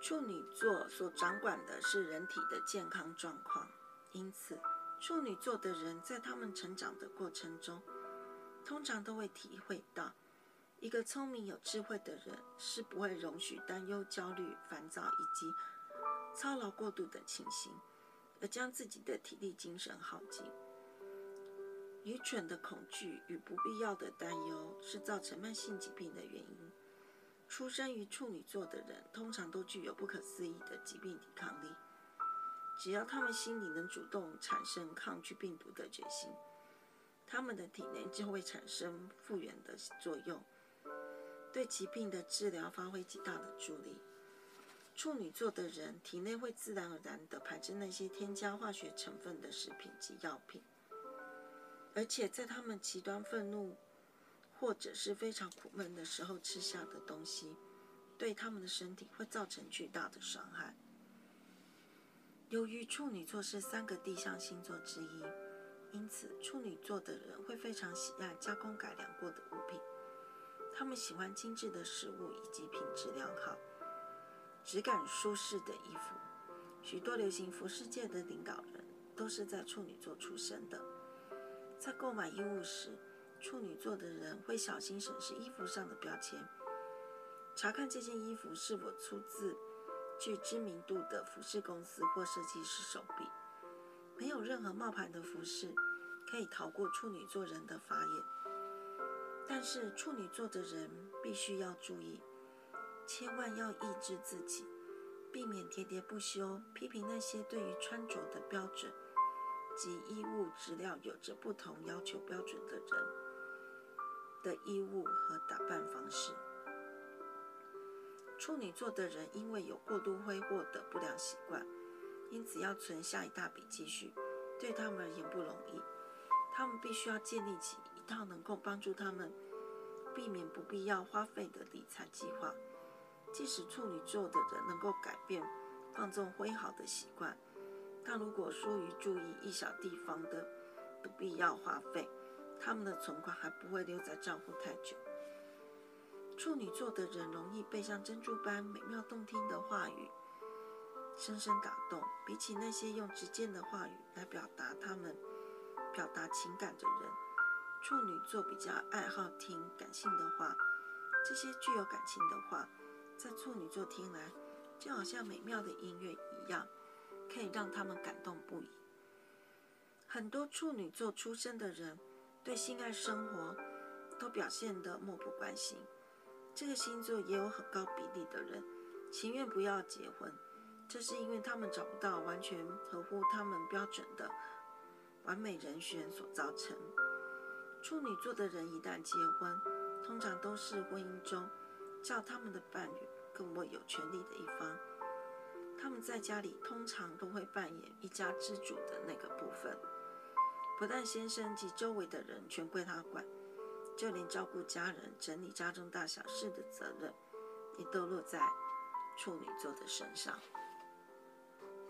处女座所掌管的是人体的健康状况，因此处女座的人在他们成长的过程中，通常都会体会到，一个聪明有智慧的人是不会容许担忧、焦虑、烦躁以及操劳过度的情形，而将自己的体力、精神耗尽。愚蠢的恐惧与不必要的担忧是造成慢性疾病的原因。出生于处女座的人通常都具有不可思议的疾病抵抗力，只要他们心里能主动产生抗拒病毒的决心，他们的体内就会产生复原的作用，对疾病的治疗发挥极大的助力。处女座的人体内会自然而然地排出那些添加化学成分的食品及药品，而且在他们极端愤怒，或者是非常苦闷的时候吃下的东西，对他们的身体会造成巨大的伤害。由于处女座是三个地象星座之一，因此处女座的人会非常喜爱加工改良过的物品。他们喜欢精致的食物以及品质良好、质感舒适的衣服。许多流行服饰界的领导人都是在处女座出生的。在购买衣物时，处女座的人会小心审视衣服上的标签，查看这件衣服是否出自具知名度的服饰公司或设计师手笔。没有任何冒牌的服饰可以逃过处女座人的法眼。但是处女座的人必须要注意，千万要抑制自己，避免喋喋不休批评那些对于穿着的标准及衣物质料有着不同要求标准的人。的衣物和打扮方式，处女座的人因为有过度挥霍的不良习惯，因此要存下一大笔积蓄，对他们而言不容易。他们必须要建立起一套能够帮助他们避免不必要花费的理财计划。即使处女座的人能够改变放纵挥毫的习惯，但如果疏于注意一小地方的不必要花费，他们的存款还不会留在账户太久。处女座的人容易被像珍珠般美妙动听的话语深深打动，比起那些用直接的话语来表达他们表达情感的人，处女座比较爱好听感性的话。这些具有感情的话，在处女座听来就好像美妙的音乐一样，可以让他们感动不已。很多处女座出生的人。对性爱生活都表现得漠不关心。这个星座也有很高比例的人情愿不要结婚，这是因为他们找不到完全合乎他们标准的完美人选所造成。处女座的人一旦结婚，通常都是婚姻中叫他们的伴侣更为有权力的一方。他们在家里通常都会扮演一家之主的那个部分。不但先生及周围的人全归他管，就连照顾家人、整理家中大小事的责任，也都落在处女座的身上。